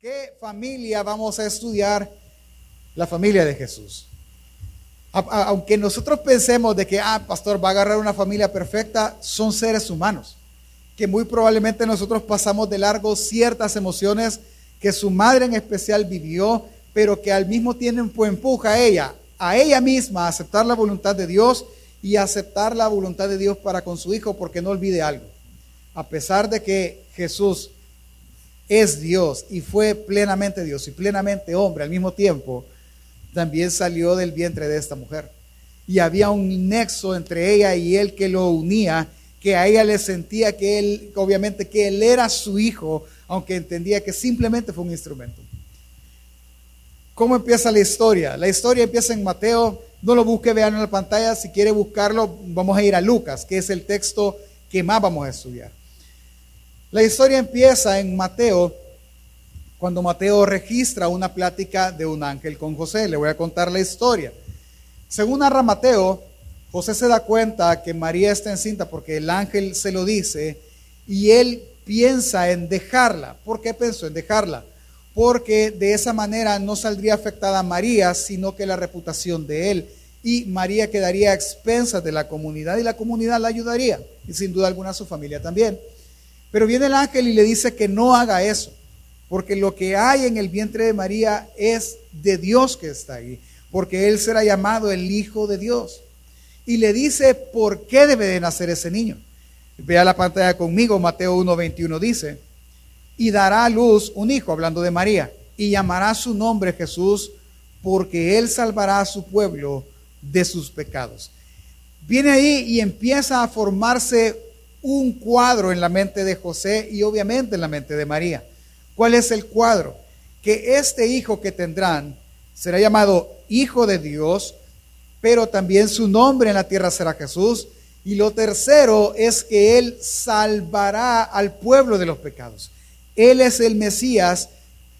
¿Qué familia vamos a estudiar? La familia de Jesús. aunque nosotros pensemos de que, ah, pastor, va a agarrar una familia perfecta, son seres humanos, que muy probablemente nosotros pasamos de largo ciertas emociones que su madre en especial vivió, pero que al mismo tiempo empuja a ella, a ella misma, a aceptar la voluntad de Dios y aceptar la voluntad de Dios para con su hijo, porque no olvide algo. A pesar de que Jesús es Dios y fue plenamente Dios y plenamente hombre al mismo tiempo, también salió del vientre de esta mujer. Y había un nexo entre ella y él que lo unía, que a ella le sentía que él, obviamente que él era su hijo, aunque entendía que simplemente fue un instrumento. ¿Cómo empieza la historia? La historia empieza en Mateo, no lo busque, vean en la pantalla, si quiere buscarlo, vamos a ir a Lucas, que es el texto que más vamos a estudiar. La historia empieza en Mateo, cuando Mateo registra una plática de un ángel con José. Le voy a contar la historia. Según narra Mateo, José se da cuenta que María está encinta porque el ángel se lo dice y él piensa en dejarla. ¿Por qué pensó en dejarla? Porque de esa manera no saldría afectada María, sino que la reputación de él. Y María quedaría a expensas de la comunidad y la comunidad la ayudaría. Y sin duda alguna su familia también. Pero viene el ángel y le dice que no haga eso, porque lo que hay en el vientre de María es de Dios que está ahí, porque él será llamado el Hijo de Dios. Y le dice por qué debe de nacer ese niño. Vea la pantalla conmigo, Mateo 1.21 dice, y dará a luz un hijo, hablando de María, y llamará su nombre Jesús, porque él salvará a su pueblo de sus pecados. Viene ahí y empieza a formarse un cuadro en la mente de José y obviamente en la mente de María. ¿Cuál es el cuadro? Que este hijo que tendrán será llamado Hijo de Dios, pero también su nombre en la tierra será Jesús. Y lo tercero es que Él salvará al pueblo de los pecados. Él es el Mesías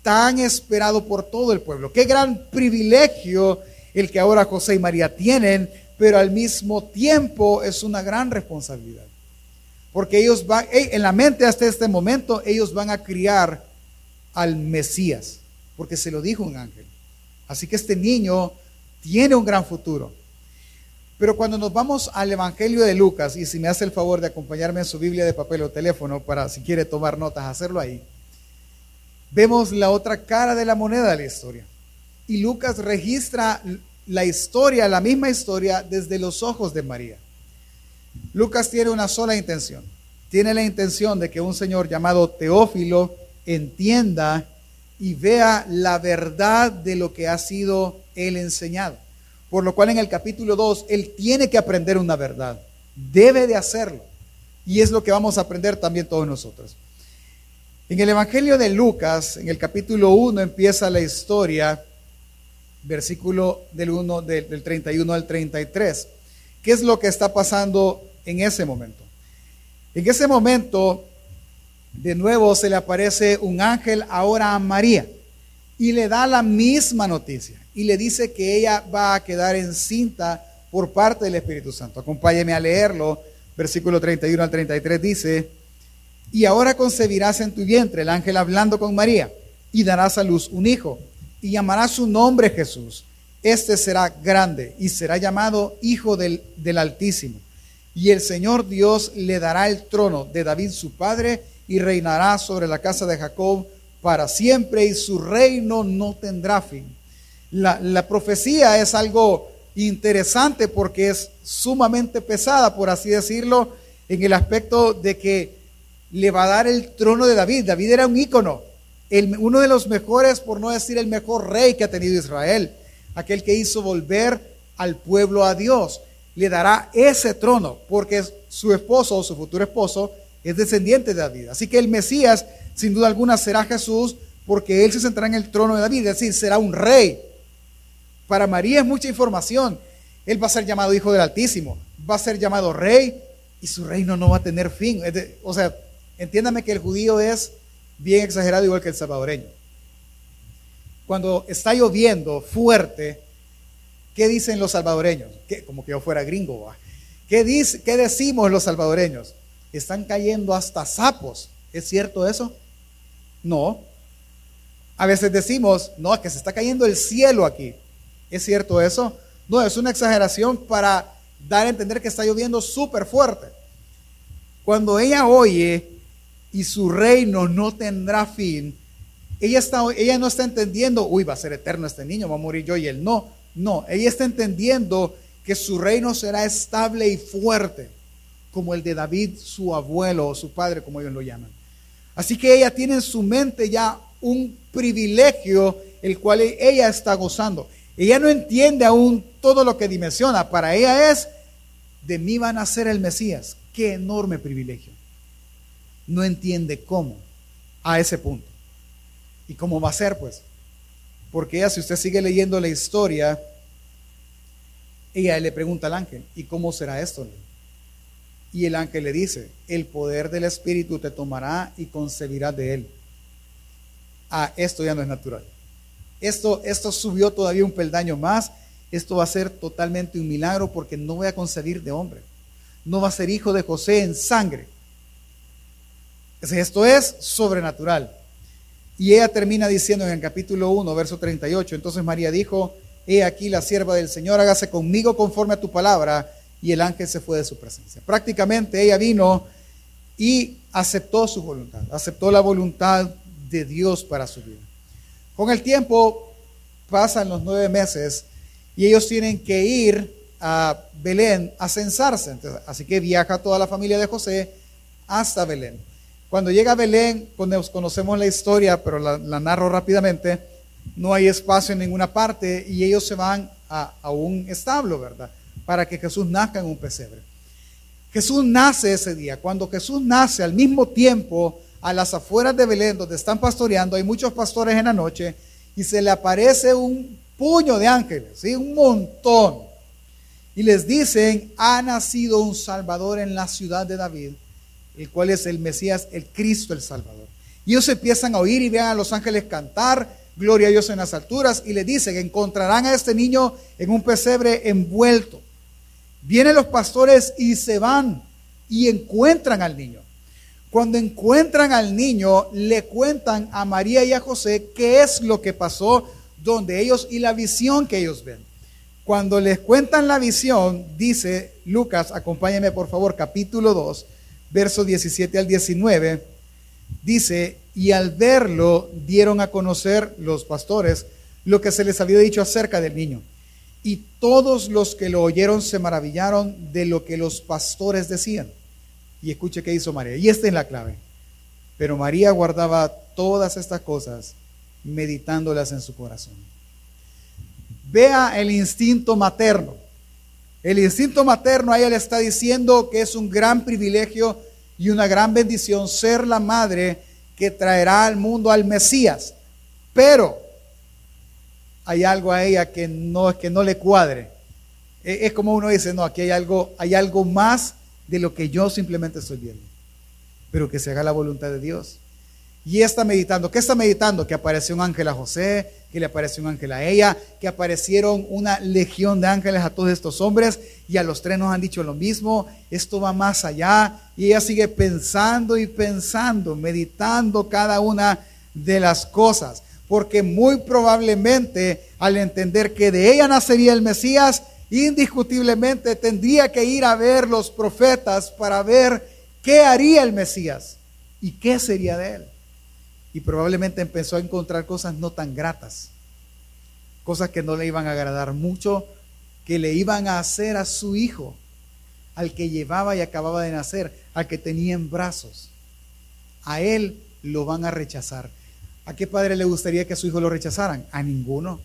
tan esperado por todo el pueblo. Qué gran privilegio el que ahora José y María tienen, pero al mismo tiempo es una gran responsabilidad. Porque ellos van, en la mente hasta este momento, ellos van a criar al Mesías, porque se lo dijo un ángel. Así que este niño tiene un gran futuro. Pero cuando nos vamos al Evangelio de Lucas, y si me hace el favor de acompañarme en su Biblia de papel o teléfono para si quiere tomar notas, hacerlo ahí, vemos la otra cara de la moneda de la historia. Y Lucas registra la historia, la misma historia, desde los ojos de María. Lucas tiene una sola intención. Tiene la intención de que un señor llamado Teófilo entienda y vea la verdad de lo que ha sido él enseñado. Por lo cual en el capítulo 2, él tiene que aprender una verdad. Debe de hacerlo. Y es lo que vamos a aprender también todos nosotros. En el Evangelio de Lucas, en el capítulo 1, empieza la historia, versículo del, 1, del 31 al 33. ¿Qué es lo que está pasando en ese momento? En ese momento, de nuevo se le aparece un ángel ahora a María y le da la misma noticia y le dice que ella va a quedar encinta por parte del Espíritu Santo. Acompáñeme a leerlo. Versículo 31 al 33 dice, y ahora concebirás en tu vientre el ángel hablando con María y darás a luz un hijo y llamarás su nombre Jesús este será grande y será llamado Hijo del, Altísimo. Y el Señor Dios le dará el trono de David su padre y reinará sobre la casa de Jacob para siempre y su reino no tendrá fin. La, profecía es algo interesante porque es sumamente pesada, por así decirlo, en el aspecto de que le va a dar el trono de David. David era un ícono, uno de los mejores, por no decir el mejor rey que ha tenido Israel aquel que hizo volver al pueblo a Dios. Le dará ese trono, porque su esposo o su futuro esposo es descendiente de David. Así que el Mesías, sin duda alguna, será Jesús, porque él se sentará en el trono de David, es decir, será un rey. Para María es mucha información. Él va a ser llamado Hijo del Altísimo, va a ser llamado Rey y su reino no va a tener fin. O sea, entiéndame que el judío es bien exagerado igual que el salvadoreño cuando está lloviendo fuerte, ¿qué dicen los salvadoreños? Como que yo fuera gringo. ¿Qué, dice, ¿Qué decimos los salvadoreños? Están cayendo hasta sapos. ¿Es cierto eso? No. A veces decimos, no, que se está cayendo el cielo aquí. ¿Es cierto eso? No, es una exageración para dar a entender que está lloviendo súper fuerte. Cuando ella oye y su reino no tendrá fin, ella, no está entendiendo, uy, va a ser eterno este niño, va a morir yo y él no. No, ella está entendiendo que su reino será estable y fuerte, como el de David, su abuelo o su padre, como ellos lo llaman. Así que ella tiene en su mente ya un privilegio el cual ella está gozando. Ella no entiende aún todo lo que dimensiona. Para ella es, de mí van a ser el Mesías. Qué enorme privilegio. No entiende cómo a ese punto. ¿Y cómo va a ser? Pues, porque ella, si usted sigue leyendo la historia, ella le pregunta al ángel, ¿y cómo será esto? Y el ángel le dice, el poder del Espíritu te tomará y concebirás de él. Ah, esto ya no es natural. Esto, esto subió todavía un peldaño más. Esto va a ser totalmente un milagro porque no voy a concebir de hombre. No va a ser hijo de José en sangre. Esto es sobrenatural. Y ella termina diciendo en el capítulo 1, verso 38, entonces María dijo, he aquí la sierva del Señor, hágase conmigo conforme a tu palabra. Y el ángel se fue de su presencia. Prácticamente ella vino y aceptó su voluntad, aceptó la voluntad de Dios para su vida. Con el tiempo pasan los nueve meses y ellos tienen que ir a Belén a censarse. así que viaja toda la familia de José hasta Belén. Cuando llega a Belén, conocemos la historia, pero la, narro rápidamente, no hay espacio en ninguna parte y ellos se van a, a un establo, ¿verdad? Para que Jesús nazca en un pesebre. Jesús nace ese día. Cuando Jesús nace al mismo tiempo, a las afueras de Belén, donde están pastoreando, hay muchos pastores en la noche, y se le aparece un puño de ángeles, ¿sí? un montón. Y les dicen, ha nacido un Salvador en la ciudad de David, el cual es el Mesías, el Cristo, el Salvador. Y ellos empiezan a oír y vean a los ángeles cantar, gloria a Dios en las alturas, y le dicen, encontrarán a este niño en un pesebre envuelto. Vienen los pastores y se van y encuentran al niño. Cuando encuentran al niño, le cuentan a María y a José qué es lo que pasó donde ellos y la visión que ellos ven. Cuando les cuentan la visión, dice Lucas, acompáñeme por favor, capítulo 2, versos 17 al 19, dice, y al verlo dieron a conocer los pastores lo que se les había dicho acerca del niño. Y todos los que lo oyeron se maravillaron de lo que los pastores decían. Y escuche qué hizo María. Y esta es la clave. Pero María guardaba todas estas cosas, meditándolas en su corazón. Vea el instinto materno. El instinto materno a ella le está diciendo que es un gran privilegio y una gran bendición ser la madre que traerá al mundo al Mesías. Pero hay algo a ella que no, que no le cuadre. Es, es como uno dice, no, aquí hay algo, hay algo más de lo que yo simplemente estoy viendo, pero que se haga la voluntad de Dios. Y está meditando, ¿qué está meditando? Que apareció un ángel a José, que le apareció un ángel a ella, que aparecieron una legión de ángeles a todos estos hombres y a los tres nos han dicho lo mismo, esto va más allá y ella sigue pensando y pensando, meditando cada una de las cosas, porque muy probablemente al entender que de ella nacería el Mesías, indiscutiblemente tendría que ir a ver los profetas para ver qué haría el Mesías y qué sería de él. Y probablemente empezó a encontrar cosas no tan gratas, cosas que no le iban a agradar mucho, que le iban a hacer a su hijo, al que llevaba y acababa de nacer, al que tenía en brazos. A él lo van a rechazar. ¿A qué padre le gustaría que a su hijo lo rechazaran? A ninguno.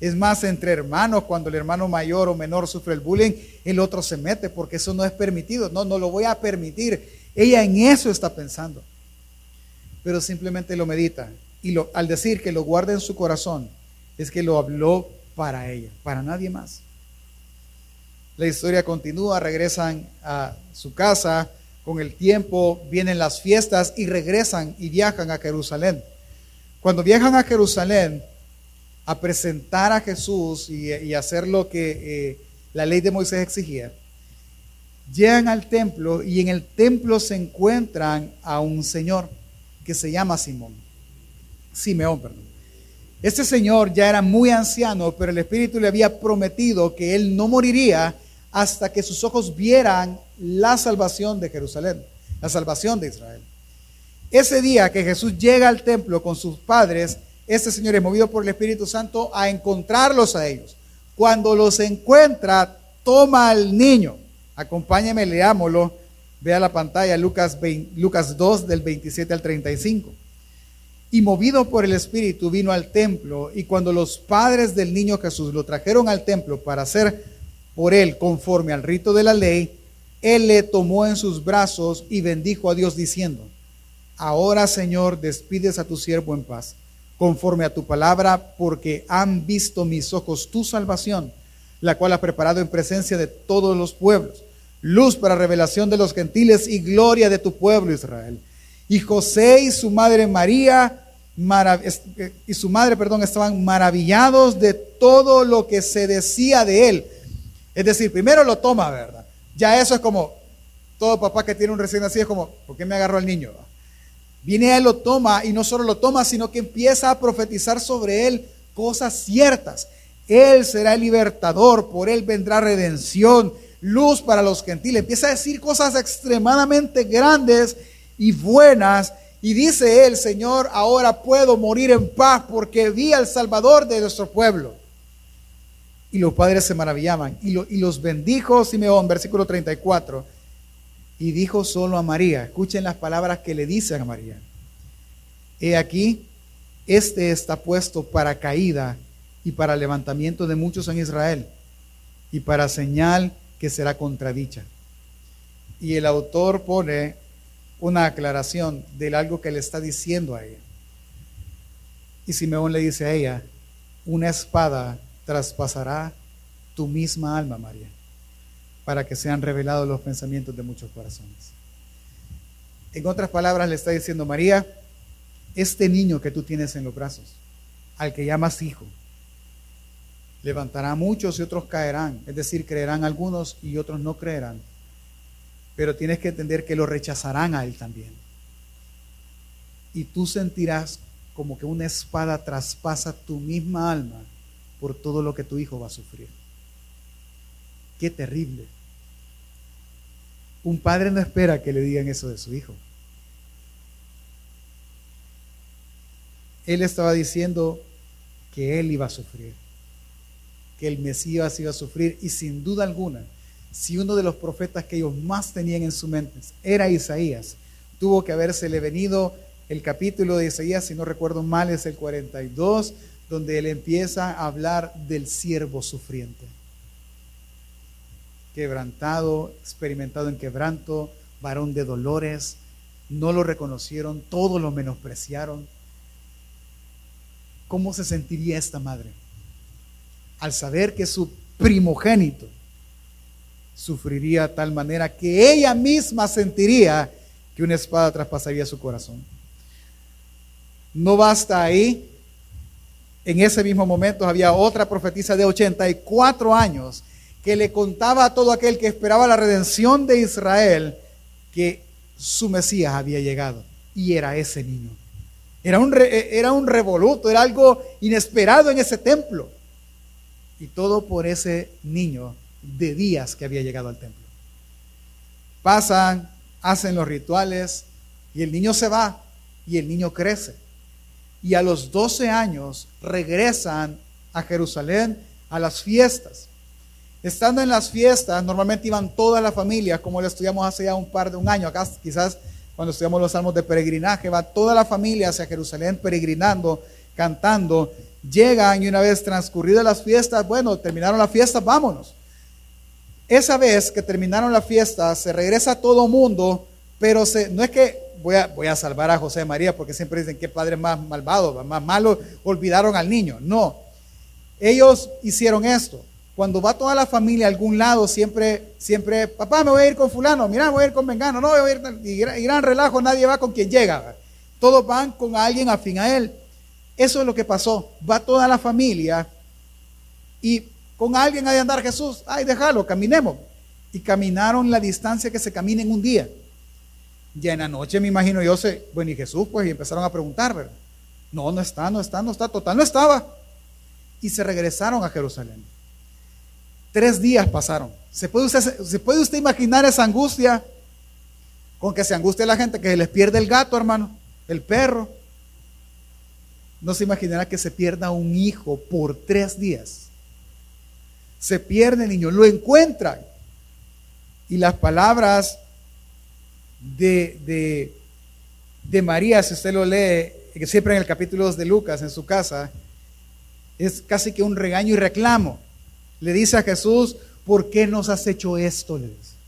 Es más, entre hermanos, cuando el hermano mayor o menor sufre el bullying, el otro se mete porque eso no es permitido. No, no lo voy a permitir. Ella en eso está pensando. Pero simplemente lo medita. Y lo, al decir que lo guarda en su corazón, es que lo habló para ella, para nadie más. La historia continúa, regresan a su casa, con el tiempo vienen las fiestas y regresan y viajan a Jerusalén. Cuando viajan a Jerusalén, a presentar a Jesús y, hacer lo que eh, la ley de Moisés exigía, llegan al templo y en el templo se encuentran a un señor que se llama Simón. Simeón, perdón. Este señor ya era muy anciano, pero el Espíritu le había prometido que él no moriría hasta que sus ojos vieran la salvación de Jerusalén, la salvación de Israel. Ese día que Jesús llega al templo con sus padres, este Señor es movido por el Espíritu Santo a encontrarlos a ellos. Cuando los encuentra, toma al niño. Acompáñame, leámoslo. Vea la pantalla, Lucas, Lucas 2 del 27 al 35. Y movido por el Espíritu vino al templo y cuando los padres del niño Jesús lo trajeron al templo para hacer por él conforme al rito de la ley, él le tomó en sus brazos y bendijo a Dios diciendo, ahora Señor, despides a tu siervo en paz, conforme a tu palabra, porque han visto mis ojos tu salvación, la cual has preparado en presencia de todos los pueblos, luz para revelación de los gentiles y gloria de tu pueblo Israel. Y José y su madre María y su madre, perdón, estaban maravillados de todo lo que se decía de él. Es decir, primero lo toma, ¿verdad? Ya eso es como todo papá que tiene un recién nacido es como, ¿por qué me agarró al niño? Viene él, lo toma y no solo lo toma, sino que empieza a profetizar sobre él cosas ciertas. Él será el libertador, por él vendrá redención, luz para los gentiles. Empieza a decir cosas extremadamente grandes y buenas. Y dice él, Señor, ahora puedo morir en paz porque vi al Salvador de nuestro pueblo. Y los padres se maravillaban. Y, y los bendijo Simeón, versículo 34. Y dijo solo a María, escuchen las palabras que le dicen a María. He aquí, este está puesto para caída y para levantamiento de muchos en Israel y para señal que será contradicha. Y el autor pone una aclaración de algo que le está diciendo a ella. Y Simeón le dice a ella, una espada traspasará tu misma alma, María, para que sean revelados los pensamientos de muchos corazones. En otras palabras, le está diciendo, María, este niño que tú tienes en los brazos, al que llamas hijo, levantará a muchos y otros caerán, es decir, creerán algunos y otros no creerán pero tienes que entender que lo rechazarán a él también. Y tú sentirás como que una espada traspasa tu misma alma por todo lo que tu hijo va a sufrir. Qué terrible. Un padre no espera que le digan eso de su hijo. Él estaba diciendo que él iba a sufrir, que el Mesías iba a sufrir y sin duda alguna si uno de los profetas que ellos más tenían en su mente era Isaías, tuvo que habérsele venido el capítulo de Isaías, si no recuerdo mal, es el 42, donde él empieza a hablar del siervo sufriente. Quebrantado, experimentado en quebranto, varón de dolores, no lo reconocieron, todos lo menospreciaron. ¿Cómo se sentiría esta madre al saber que su primogénito sufriría de tal manera que ella misma sentiría que una espada traspasaría su corazón. No basta ahí. En ese mismo momento había otra profetisa de 84 años que le contaba a todo aquel que esperaba la redención de Israel que su Mesías había llegado. Y era ese niño. Era un, era un revoluto, era algo inesperado en ese templo. Y todo por ese niño de días que había llegado al templo. Pasan, hacen los rituales y el niño se va y el niño crece. Y a los 12 años regresan a Jerusalén a las fiestas. Estando en las fiestas, normalmente iban toda la familia, como lo estudiamos hace ya un par de un año, acá quizás cuando estudiamos los salmos de peregrinaje, va toda la familia hacia Jerusalén peregrinando, cantando, llegan y una vez transcurridas las fiestas, bueno, terminaron la fiesta, vámonos. Esa vez que terminaron la fiesta, se regresa todo mundo, pero no es que voy a, salvar a José María, porque siempre dicen que padre más malvado, más malo, olvidaron al niño. No, ellos hicieron esto. Cuando va toda la familia a algún lado, siempre, siempre, papá, me voy a ir con fulano, mira, me voy a ir con Vengano, no, voy a ir, y, y gran relajo, nadie va con quien llega. Todos van con alguien afín a él. Eso es lo que pasó. Va toda la familia y con alguien ha de andar Jesús. Ay, déjalo, caminemos. Y caminaron la distancia que se camina en un día. Ya en la noche me imagino yo, sé, bueno, y Jesús, pues, y empezaron a preguntar, ¿verdad? No, no está, no está, no está, total, no estaba. Y se regresaron a Jerusalén. Tres días pasaron. ¿Se puede usted, ¿se puede usted imaginar esa angustia? Con que se angustia la gente, que se les pierde el gato, hermano, el perro. No se imaginará que se pierda un hijo por tres días. Se pierde el niño, lo encuentran. Y las palabras de, de, María, si usted lo lee, siempre en el capítulo 2 de Lucas, en su casa, es casi que un regaño y reclamo. Le dice a Jesús, ¿por qué nos has hecho esto? Le dice.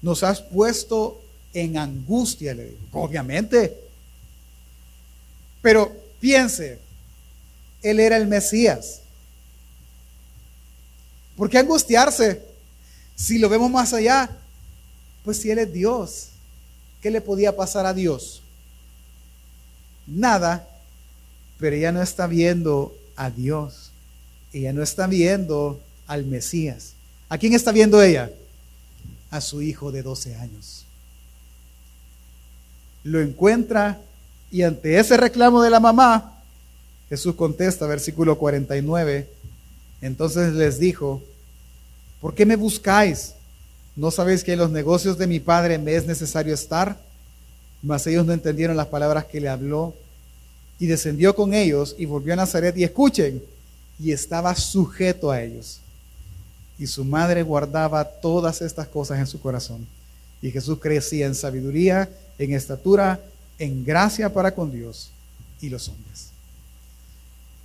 Nos has puesto en angustia. Obviamente. Pero piense, Él era el Mesías. ¿Por qué angustiarse? Si lo vemos más allá, pues si Él es Dios, ¿qué le podía pasar a Dios? Nada, pero ella no está viendo a Dios. Ella no está viendo al Mesías. ¿A quién está viendo ella? A su hijo de 12 años. Lo encuentra y ante ese reclamo de la mamá, Jesús contesta, versículo 49, entonces les dijo, ¿por qué me buscáis? ¿No sabéis que en los negocios de mi padre me es necesario estar? Mas ellos no entendieron las palabras que le habló y descendió con ellos y volvió a Nazaret y escuchen, y estaba sujeto a ellos. Y su madre guardaba todas estas cosas en su corazón. Y Jesús crecía en sabiduría, en estatura, en gracia para con Dios y los hombres.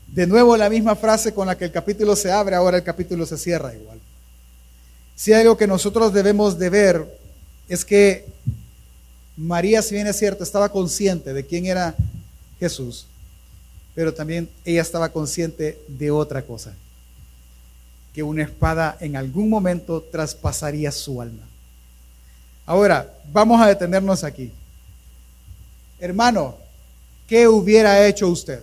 De nuevo la misma frase con la que el capítulo se abre, ahora el capítulo se cierra igual. Si algo que nosotros debemos de ver es que María, si bien es cierto, estaba consciente de quién era Jesús, pero también ella estaba consciente de otra cosa, que una espada en algún momento traspasaría su alma. Ahora, vamos a detenernos aquí. Hermano, ¿qué hubiera hecho usted?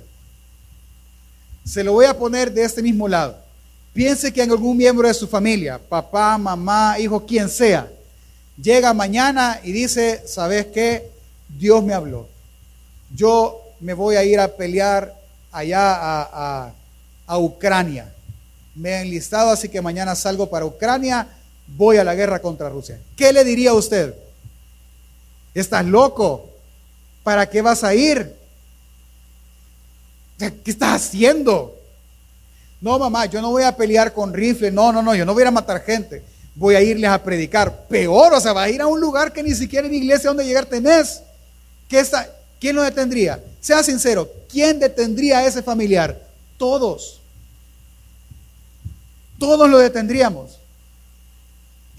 Se lo voy a poner de este mismo lado. Piense que en algún miembro de su familia, papá, mamá, hijo, quien sea, llega mañana y dice, ¿sabes qué? Dios me habló. Yo me voy a ir a pelear allá a, Ucrania. Me he enlistado, así que mañana salgo para Ucrania, voy a la guerra contra Rusia. ¿Qué le diría a usted? ¿Estás loco? ¿Para qué vas a ir? ¿Qué estás haciendo? No, mamá, yo no voy a pelear con rifle. No, no, no, yo no voy a matar gente. Voy a irles a predicar. Peor, o sea, va a ir a un lugar que ni siquiera en iglesia donde llegar tenés. ¿Qué está? ¿Quién lo detendría? Sea sincero, ¿quién detendría a ese familiar? Todos. Todos lo detendríamos.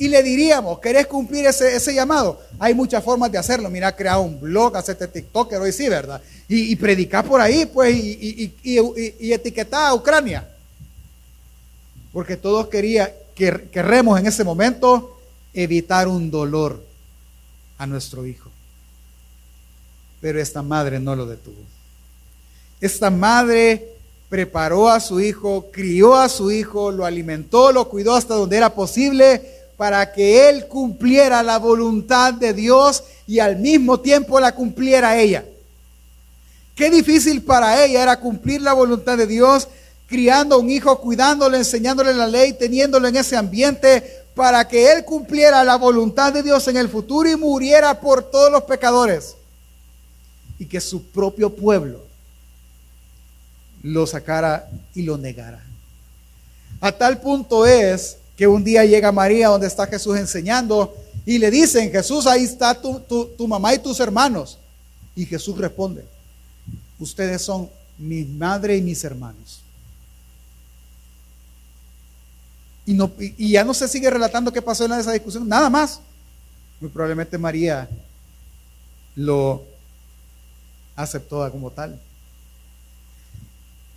Y le diríamos, ¿querés cumplir ese, llamado? Hay muchas formas de hacerlo. Mira, crear un blog, hacerte TikToker hoy sí, ¿verdad? Y, predicar por ahí, pues, y, y, a Ucrania. Porque todos querían, querremos en ese momento evitar un dolor a nuestro hijo. Pero esta madre no lo detuvo. Esta madre preparó a su hijo, crió a su hijo, lo alimentó, lo cuidó hasta donde era posible para que él cumpliera la voluntad de Dios y al mismo tiempo la cumpliera ella. Qué difícil para ella era cumplir la voluntad de Dios, criando a un hijo, cuidándole, enseñándole la ley, teniéndolo en ese ambiente, para que él cumpliera la voluntad de Dios en el futuro y muriera por todos los pecadores y que su propio pueblo lo sacara y lo negara. A tal punto es que un día llega María donde está Jesús enseñando y le dicen, Jesús, ahí está tu, mamá y tus hermanos. Y Jesús responde, ustedes son mi madre y mis hermanos. Y, y ya no se sigue relatando qué pasó en esa discusión, nada más. Muy probablemente María lo aceptó como tal.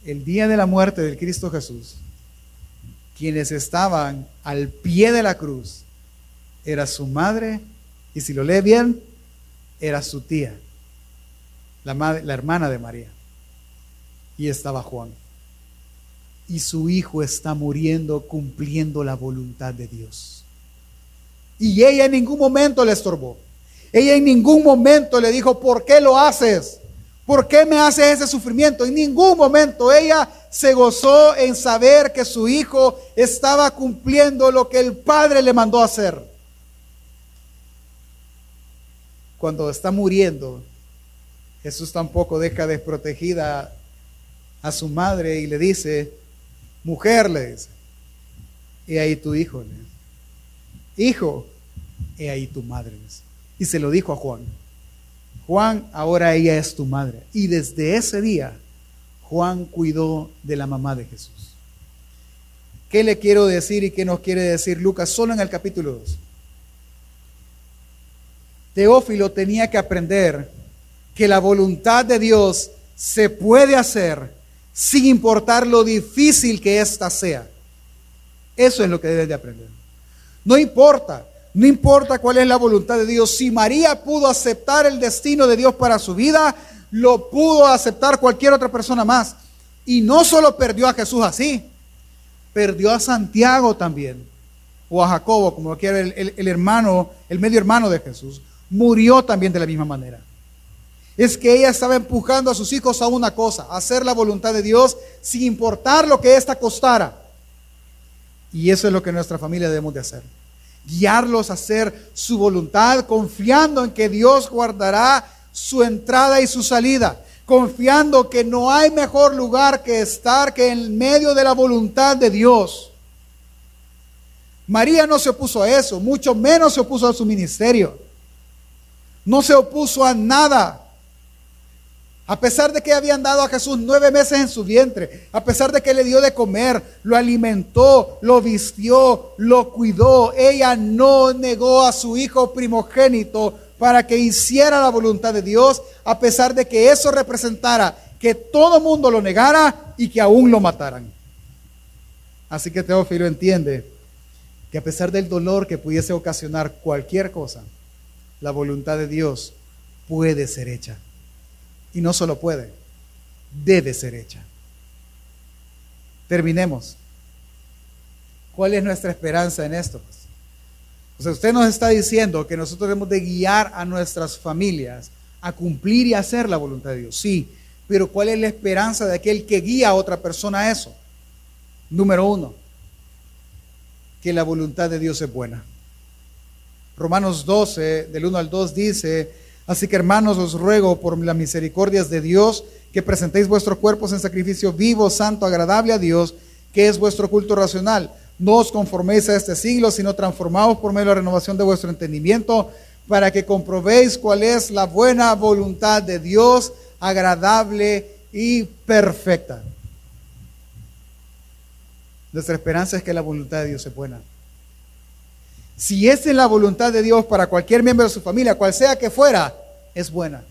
El día de la muerte del Cristo Jesús, quienes estaban al pie de la cruz, era su madre, y si lo lee bien, era su tía, la, madre, la hermana de María. Y estaba Juan. Y su hijo está muriendo cumpliendo la voluntad de Dios. Y ella en ningún momento le estorbó. Ella en ningún momento le dijo, ¿por qué lo haces? ¿Por qué me haces ese sufrimiento? En ningún momento ella se gozó en saber que su hijo estaba cumpliendo lo que el padre le mandó hacer. Cuando está muriendo, Jesús tampoco deja desprotegida a su madre y le dice, mujer, le dice, he ahí tu hijo. Hijo, he ahí tu madre. Y se lo dijo a Juan. Juan, ahora ella es tu madre. Y desde ese día, Juan cuidó de la mamá de Jesús. ¿Qué le quiero decir y qué nos quiere decir Lucas solo en el capítulo 2? Teófilo tenía que aprender que la voluntad de Dios se puede hacer sin importar lo difícil que ésta sea. Eso es lo que debes de aprender. No importa no importa cuál es la voluntad de Dios. Si María pudo aceptar el destino de Dios para su vida, lo pudo aceptar cualquier otra persona más. Y no solo perdió a Jesús así, perdió a Santiago también, o a Jacobo, como quiera el, el hermano, el medio hermano de Jesús. Murió también de la misma manera. Es que ella estaba empujando a sus hijos a una cosa, hacer la voluntad de Dios sin importar lo que ésta costara. Y eso es lo que nuestra familia debemos de hacer guiarlos a hacer su voluntad, confiando en que Dios guardará su entrada y su salida, confiando que no hay mejor lugar que estar que en medio de la voluntad de Dios. María no se opuso a eso, mucho menos se opuso a su ministerio. No se opuso a nada. A pesar de que habían dado a Jesús nueve meses en su vientre, a pesar de que le dio de comer, lo alimentó, lo vistió, lo cuidó, ella no negó a su hijo primogénito para que hiciera la voluntad de Dios, a pesar de que eso representara que todo mundo lo negara y que aún lo mataran. Así que Teófilo entiende que a pesar del dolor que pudiese ocasionar cualquier cosa, la voluntad de Dios puede ser hecha. Y no solo puede, debe ser hecha. Terminemos. ¿Cuál es nuestra esperanza en esto? O sea, usted nos está diciendo que nosotros debemos de guiar a nuestras familias a cumplir y hacer la voluntad de Dios. Sí, pero ¿cuál es la esperanza de aquel que guía a otra persona a eso? Número uno, que la voluntad de Dios es buena. Romanos 12, del 1 al 2 dice, Así que hermanos, os ruego por las misericordias de Dios que presentéis vuestros cuerpos en sacrificio vivo, santo, agradable a Dios, que es vuestro culto racional. No os conforméis a este siglo, sino transformaos por medio de la renovación de vuestro entendimiento, para que comprobéis cuál es la buena voluntad de Dios, agradable y perfecta. Nuestra esperanza es que la voluntad de Dios sea buena. Si es la voluntad de Dios para cualquier miembro de su familia, cual sea que fuera, es buena.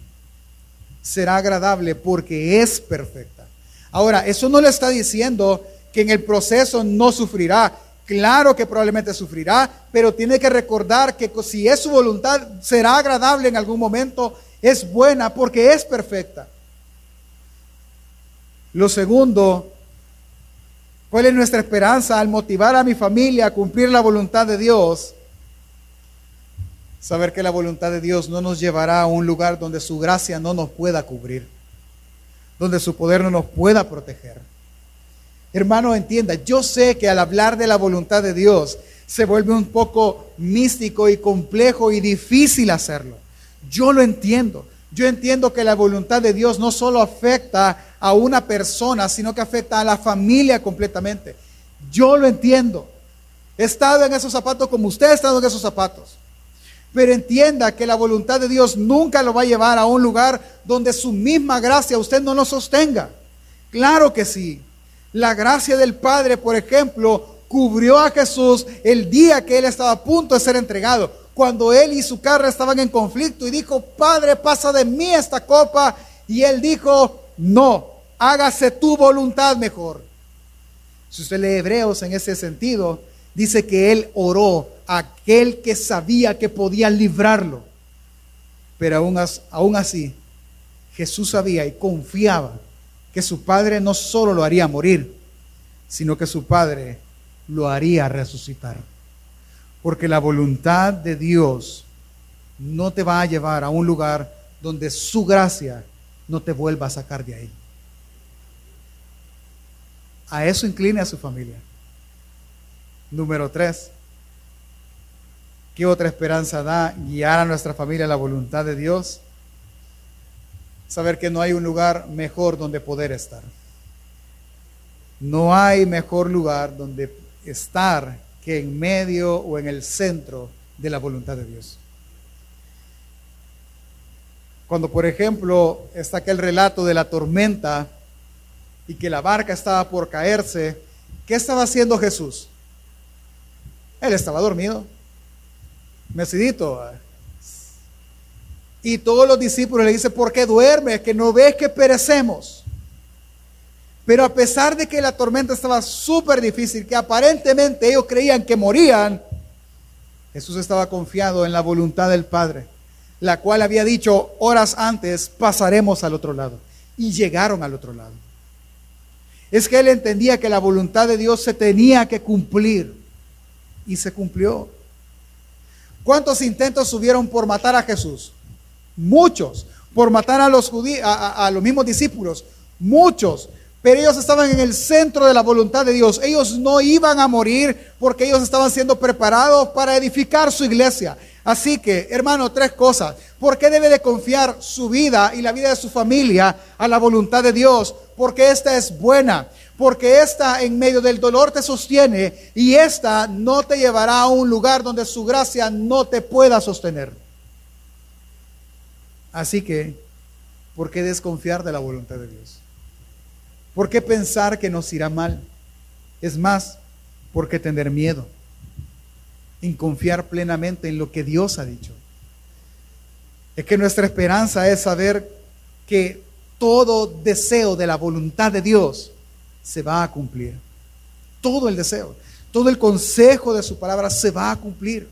Será agradable porque es perfecta. Ahora, eso no le está diciendo que en el proceso no sufrirá. Claro que probablemente sufrirá, pero tiene que recordar que si es su voluntad, será agradable en algún momento, es buena porque es perfecta. Lo segundo, ¿cuál es nuestra esperanza al motivar a mi familia a cumplir la voluntad de Dios? Saber que la voluntad de Dios no nos llevará a un lugar donde su gracia no nos pueda cubrir, donde su poder no nos pueda proteger. Hermano, entienda, yo sé que al hablar de la voluntad de Dios se vuelve un poco místico y complejo y difícil hacerlo. Yo lo entiendo. Yo entiendo que la voluntad de Dios no solo afecta a una persona, sino que afecta a la familia completamente. Yo lo entiendo. He estado en esos zapatos como usted ha estado en esos zapatos. Pero entienda que la voluntad de Dios nunca lo va a llevar a un lugar donde su misma gracia usted no lo sostenga. Claro que sí. La gracia del Padre, por ejemplo, cubrió a Jesús el día que él estaba a punto de ser entregado. Cuando él y su carne estaban en conflicto y dijo, Padre, pasa de mí esta copa. Y él dijo, no, hágase tu voluntad mejor. Si usted lee Hebreos en ese sentido, dice que él oró aquel que sabía que podía librarlo. Pero aún, aún así, Jesús sabía y confiaba que su Padre no solo lo haría morir, sino que su Padre lo haría resucitar. Porque la voluntad de Dios no te va a llevar a un lugar donde su gracia no te vuelva a sacar de ahí. A eso incline a su familia. Número tres, ¿qué otra esperanza da guiar a nuestra familia a la voluntad de Dios? Saber que no hay un lugar mejor donde poder estar. No hay mejor lugar donde estar que en medio o en el centro de la voluntad de Dios. Cuando, por ejemplo, está aquel relato de la tormenta y que la barca estaba por caerse, ¿qué estaba haciendo Jesús? Él estaba dormido, mesidito. Y todos los discípulos le dicen, ¿por qué duermes? Que no ves que perecemos. Pero a pesar de que la tormenta estaba súper difícil, que aparentemente ellos creían que morían, Jesús estaba confiado en la voluntad del Padre, la cual había dicho horas antes, pasaremos al otro lado. Y llegaron al otro lado. Es que él entendía que la voluntad de Dios se tenía que cumplir y se cumplió. ¿Cuántos intentos hubieron por matar a Jesús? Muchos. Por matar a los judíos, a, los mismos discípulos. Muchos. Pero ellos estaban en el centro de la voluntad de Dios. Ellos no iban a morir porque ellos estaban siendo preparados para edificar su iglesia. Así que, hermano, tres cosas. ¿Por qué debe de confiar su vida y la vida de su familia a la voluntad de Dios? Porque esta es buena porque esta en medio del dolor te sostiene y esta no te llevará a un lugar donde su gracia no te pueda sostener. Así que, ¿por qué desconfiar de la voluntad de Dios? ¿Por qué pensar que nos irá mal? Es más, ¿por qué tener miedo? En confiar plenamente en lo que Dios ha dicho. Es que nuestra esperanza es saber que todo deseo de la voluntad de Dios se va a cumplir. Todo el deseo, todo el consejo de su palabra se va a cumplir.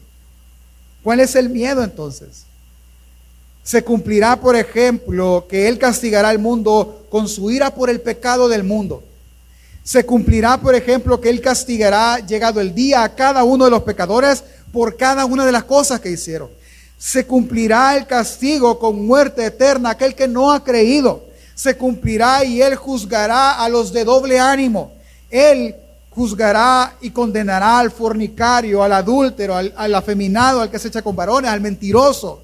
¿Cuál es el miedo entonces? Se cumplirá, por ejemplo, que Él castigará al mundo con su ira por el pecado del mundo. Se cumplirá, por ejemplo, que Él castigará, llegado el día, a cada uno de los pecadores por cada una de las cosas que hicieron. Se cumplirá el castigo con muerte eterna, aquel que no ha creído se cumplirá y él juzgará a los de doble ánimo. Él juzgará y condenará al fornicario, al adúltero, al, afeminado, al que se echa con varones, al mentiroso,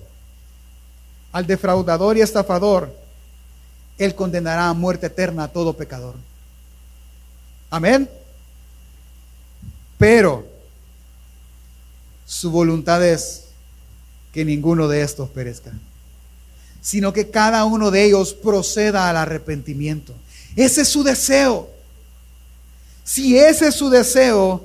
al defraudador y estafador. Él condenará a muerte eterna a todo pecador. Amén. Pero su voluntad es que ninguno de estos perezca sino que cada uno de ellos proceda al arrepentimiento. Ese es su deseo. Si ese es su deseo,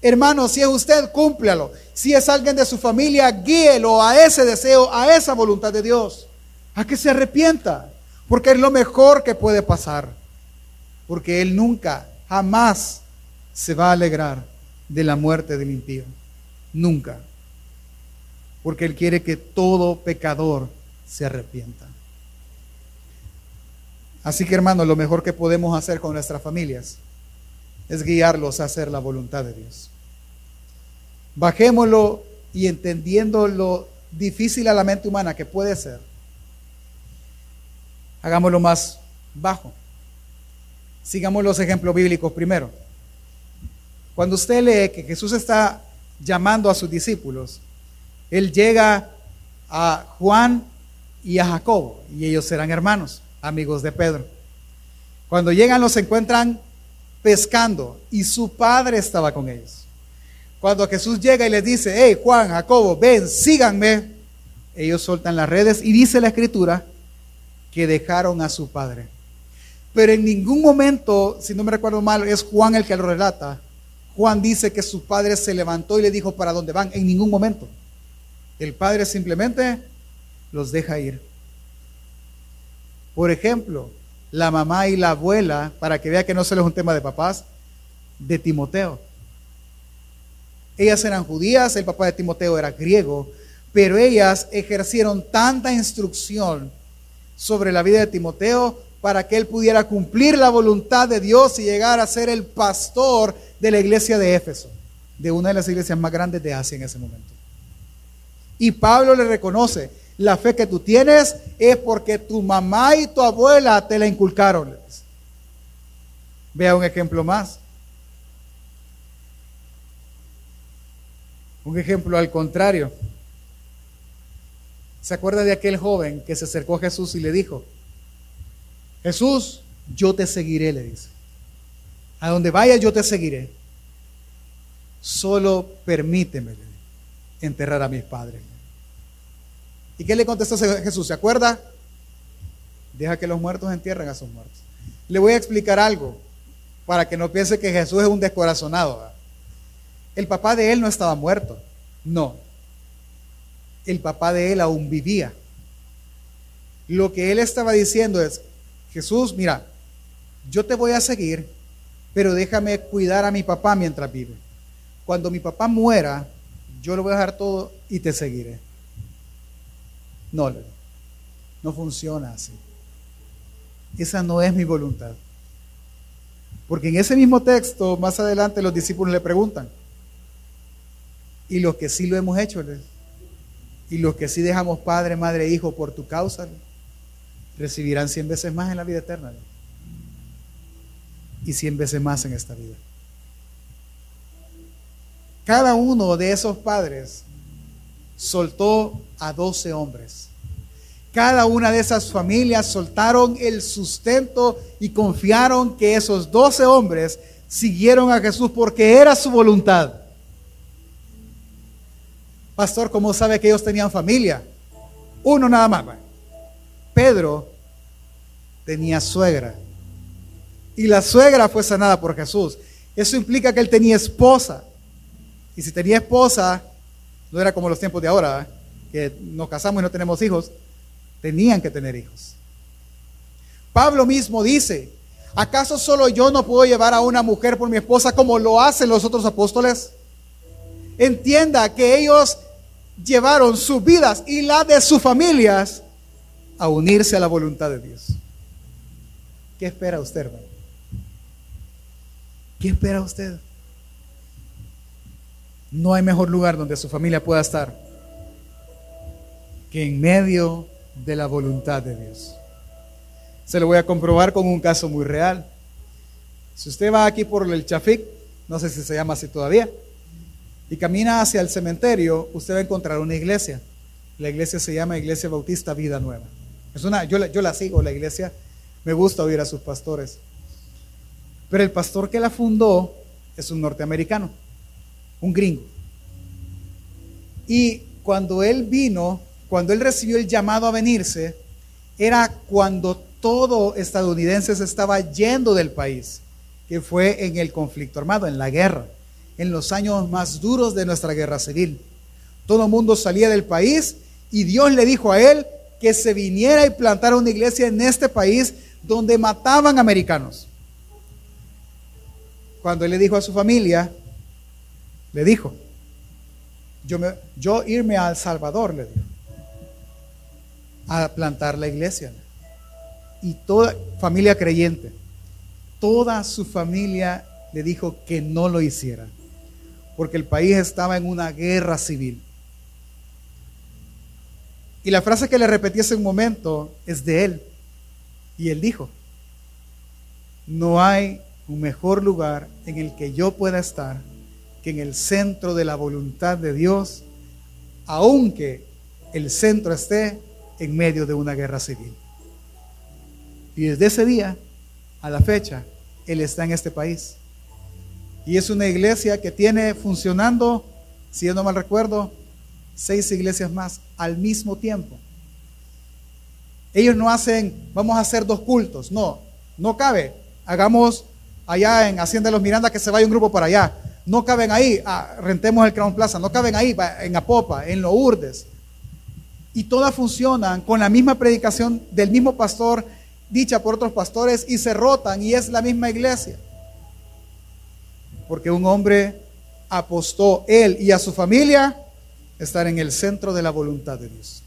hermano, si es usted, cúmplalo. Si es alguien de su familia, guíelo a ese deseo, a esa voluntad de Dios, a que se arrepienta, porque es lo mejor que puede pasar, porque Él nunca, jamás se va a alegrar de la muerte del impío, nunca, porque Él quiere que todo pecador se arrepienta. Así que hermanos, lo mejor que podemos hacer con nuestras familias es guiarlos a hacer la voluntad de Dios. Bajémoslo y entendiendo lo difícil a la mente humana que puede ser, hagámoslo más bajo. Sigamos los ejemplos bíblicos primero. Cuando usted lee que Jesús está llamando a sus discípulos, Él llega a Juan y a Jacobo, y ellos serán hermanos, amigos de Pedro. Cuando llegan los encuentran pescando y su padre estaba con ellos. Cuando Jesús llega y les dice, hey Juan, Jacobo, ven, síganme, ellos soltan las redes y dice la escritura que dejaron a su padre. Pero en ningún momento, si no me recuerdo mal, es Juan el que lo relata. Juan dice que su padre se levantó y le dijo para dónde van. En ningún momento. El padre simplemente los deja ir. Por ejemplo, la mamá y la abuela, para que vea que no solo es un tema de papás, de Timoteo. Ellas eran judías, el papá de Timoteo era griego, pero ellas ejercieron tanta instrucción sobre la vida de Timoteo para que él pudiera cumplir la voluntad de Dios y llegar a ser el pastor de la iglesia de Éfeso, de una de las iglesias más grandes de Asia en ese momento. Y Pablo le reconoce, La fe que tú tienes es porque tu mamá y tu abuela te la inculcaron. Vea un ejemplo más. Un ejemplo al contrario. ¿Se acuerda de aquel joven que se acercó a Jesús y le dijo, Jesús, yo te seguiré, le dice. A donde vaya yo te seguiré. Solo permíteme enterrar a mis padres. ¿Y qué le contestó Jesús? ¿Se acuerda? Deja que los muertos entierren a sus muertos. Le voy a explicar algo para que no piense que Jesús es un descorazonado. El papá de él no estaba muerto. No. El papá de él aún vivía. Lo que él estaba diciendo es, Jesús, mira, yo te voy a seguir, pero déjame cuidar a mi papá mientras vive. Cuando mi papá muera, yo lo voy a dejar todo y te seguiré. No, no funciona así. Esa no es mi voluntad. Porque en ese mismo texto, más adelante, los discípulos le preguntan, y los que sí lo hemos hecho, y los que sí dejamos padre, madre, hijo por tu causa, recibirán cien veces más en la vida eterna y cien veces más en esta vida. Cada uno de esos padres soltó a doce hombres. Cada una de esas familias soltaron el sustento y confiaron que esos doce hombres siguieron a Jesús porque era su voluntad. Pastor, ¿cómo sabe que ellos tenían familia? Uno nada más. Pedro tenía suegra. Y la suegra fue sanada por Jesús. Eso implica que él tenía esposa. Y si tenía esposa, no era como los tiempos de ahora, que nos casamos y no tenemos hijos, tenían que tener hijos. Pablo mismo dice, ¿acaso solo yo no puedo llevar a una mujer por mi esposa como lo hacen los otros apóstoles? Entienda que ellos llevaron sus vidas y la de sus familias a unirse a la voluntad de Dios. ¿Qué espera usted, hermano? ¿Qué espera usted? No hay mejor lugar donde su familia pueda estar que en medio de la voluntad de Dios. Se lo voy a comprobar con un caso muy real. Si usted va aquí por el Chafik, no sé si se llama así todavía, y camina hacia el cementerio, usted va a encontrar una iglesia. La iglesia se llama Iglesia Bautista Vida Nueva. Es una, yo, yo la sigo, la iglesia, me gusta oír a sus pastores. Pero el pastor que la fundó es un norteamericano, un gringo. Y cuando él vino, cuando él recibió el llamado a venirse, era cuando todo estadounidense se estaba yendo del país, que fue en el conflicto armado, en la guerra, en los años más duros de nuestra guerra civil. Todo el mundo salía del país y Dios le dijo a él que se viniera y plantara una iglesia en este país donde mataban americanos. Cuando él le dijo a su familia, le dijo, yo, me, yo irme a El Salvador, le dijo, a plantar la iglesia. Y toda familia creyente, toda su familia le dijo que no lo hiciera, porque el país estaba en una guerra civil. Y la frase que le repetí hace un momento es de él. Y él dijo, no hay un mejor lugar en el que yo pueda estar en el centro de la voluntad de Dios, aunque el centro esté en medio de una guerra civil. Y desde ese día a la fecha, Él está en este país. Y es una iglesia que tiene funcionando, si yo no mal recuerdo, seis iglesias más al mismo tiempo. Ellos no hacen, vamos a hacer dos cultos, no, no cabe. Hagamos allá en Hacienda de los Miranda que se vaya un grupo para allá. No caben ahí, ah, rentemos el Crown Plaza, no caben ahí, en Apopa, en Lourdes. Y todas funcionan con la misma predicación del mismo pastor, dicha por otros pastores, y se rotan, y es la misma iglesia. Porque un hombre apostó, él y a su familia, estar en el centro de la voluntad de Dios.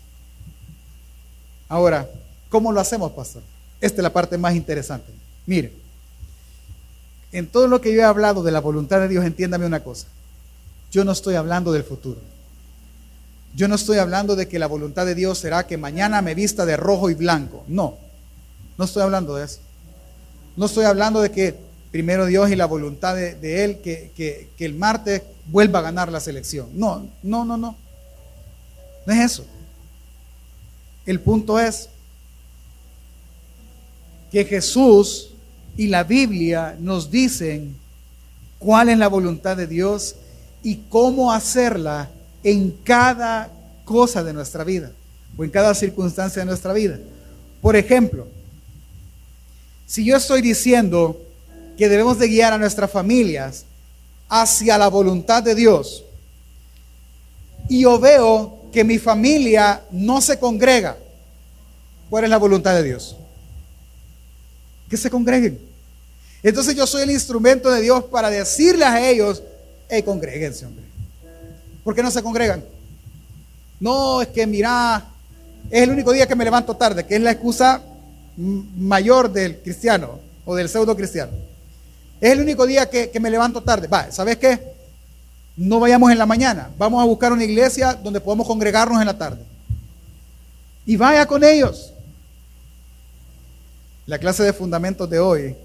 Ahora, ¿cómo lo hacemos, pastor? Esta es la parte más interesante. Mire, en todo lo que yo he hablado de la voluntad de Dios, entiéndame una cosa. Yo no estoy hablando del futuro. Yo no estoy hablando de que la voluntad de Dios será que mañana me vista de rojo y blanco. No, no estoy hablando de eso. No estoy hablando de que primero Dios y la voluntad de, Él que, que el martes vuelva a ganar la selección. No, no, no, no. No es eso. El punto es que Jesús y la Biblia nos dicen cuál es la voluntad de Dios y cómo hacerla en cada cosa de nuestra vida o en cada circunstancia de nuestra vida. Por ejemplo, si yo estoy diciendo que debemos de guiar a nuestras familias hacia la voluntad de Dios y yo veo que mi familia no se congrega, ¿cuál es la voluntad de Dios? Que se congreguen. Entonces yo soy el instrumento de Dios para decirles a ellos, hey, congreguense, hombre. ¿Por qué no se congregan? No, es que mira, es el único día que me levanto tarde, que es la excusa mayor del cristiano o del pseudo cristiano. Es el único día que, me levanto tarde. Va, ¿sabes qué? No vayamos en la mañana. Vamos a buscar una iglesia donde podamos congregarnos en la tarde. Y vaya con ellos. La clase de fundamentos de hoy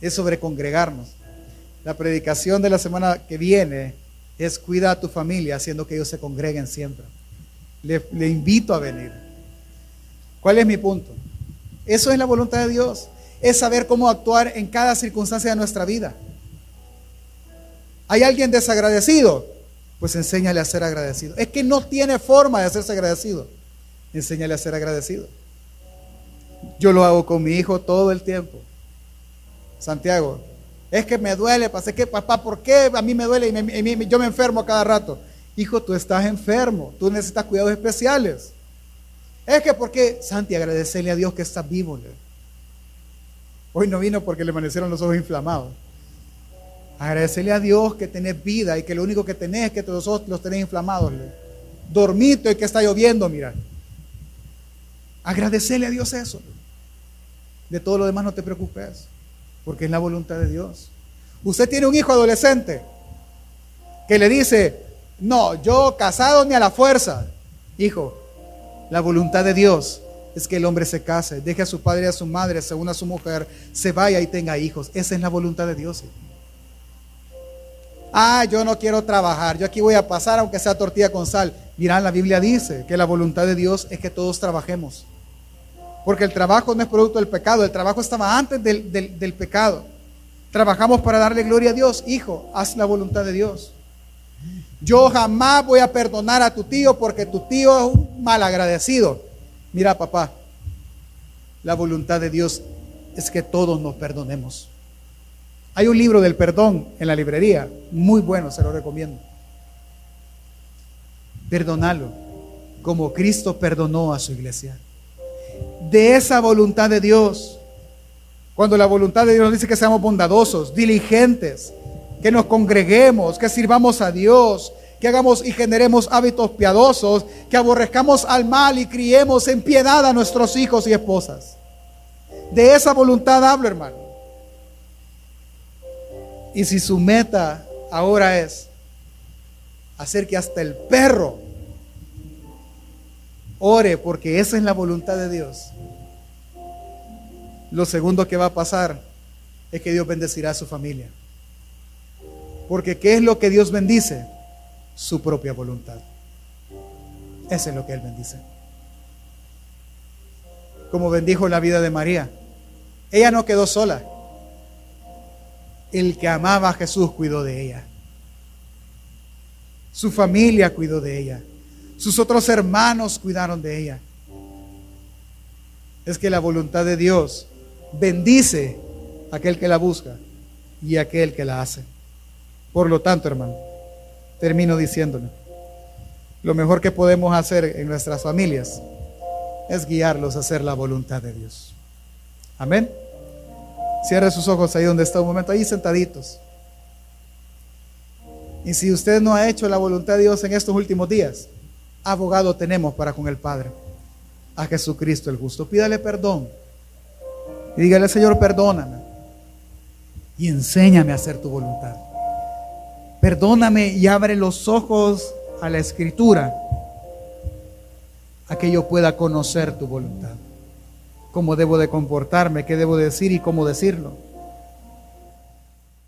es sobre congregarnos. La predicación de la semana que viene es cuida a tu familia haciendo que ellos se congreguen siempre. Le, le, invito a venir. ¿Cuál es mi punto? Eso es la voluntad de Dios. Es saber cómo actuar en cada circunstancia de nuestra vida. ¿Hay alguien desagradecido? Pues enséñale a ser agradecido. Es que no tiene forma de hacerse agradecido. Enséñale a ser agradecido. Yo lo hago con mi hijo todo el tiempo. Santiago, es que me duele, pasé que papá, ¿por qué a mí me duele y, yo me enfermo cada rato? Hijo, tú estás enfermo, tú necesitas cuidados especiales. Es que porque, Santi, agradecerle a Dios que estás vivo. Hoy no vino porque le amanecieron los ojos inflamados. Agradecerle a Dios que tenés vida y que lo único que tenés es que los ojos los tenés inflamados. Dormito y que está lloviendo, mira. Agradecerle a Dios eso. De todo lo demás no te preocupes porque es la voluntad de Dios. Usted tiene un hijo adolescente que le dice, no, yo casado ni a la fuerza. Hijo, la voluntad de Dios es que el hombre se case, deje a su padre y a su madre, se una a su mujer, se vaya y tenga hijos. Esa es la voluntad de Dios. Ah, yo no quiero trabajar, yo aquí voy a pasar aunque sea tortilla con sal. Mirá, la Biblia dice que la voluntad de Dios es que todos trabajemos. Porque el trabajo no es producto del pecado, el trabajo estaba antes del, pecado. Trabajamos para darle gloria a Dios. Hijo, haz la voluntad de Dios. Yo jamás voy a perdonar a tu tío porque tu tío es un malagradecido. Mira, papá, la voluntad de Dios es que todos nos perdonemos. Hay un libro del perdón en la librería, muy bueno, se lo recomiendo. Perdonalo, como Cristo perdonó a su iglesia de esa voluntad de Dios. Cuando la voluntad de Dios dice que seamos bondadosos, diligentes, que nos congreguemos, que sirvamos a Dios, que hagamos y generemos hábitos piadosos, que aborrezcamos al mal y criemos en piedad a nuestros hijos y esposas. De esa voluntad hablo, hermano. Y si su meta ahora es hacer que hasta el perro Ore porque esa es la voluntad de Dios. Lo segundo que va a pasar es que Dios bendecirá a su familia. Porque ¿qué es lo que Dios bendice? Su propia voluntad. Eso es lo que Él bendice. Como bendijo la vida de María. Ella no quedó sola. El que amaba a Jesús cuidó de ella. Su familia cuidó de ella. Sus otros hermanos cuidaron de ella. Es que la voluntad de Dios bendice a aquel que la busca y a aquel que la hace. Por lo tanto, hermano, termino diciéndole, lo mejor que podemos hacer en nuestras familias es guiarlos a hacer la voluntad de Dios. Amén. Cierre sus ojos ahí donde está un momento, ahí sentaditos. Y si usted no ha hecho la voluntad de Dios en estos últimos días, abogado tenemos para con el Padre? A Jesucristo el justo. Pídale perdón. Y dígale, Señor, perdóname. Y enséñame a hacer tu voluntad. Perdóname y abre los ojos a la escritura a que yo pueda conocer tu voluntad. Cómo debo de comportarme, qué debo decir y cómo decirlo.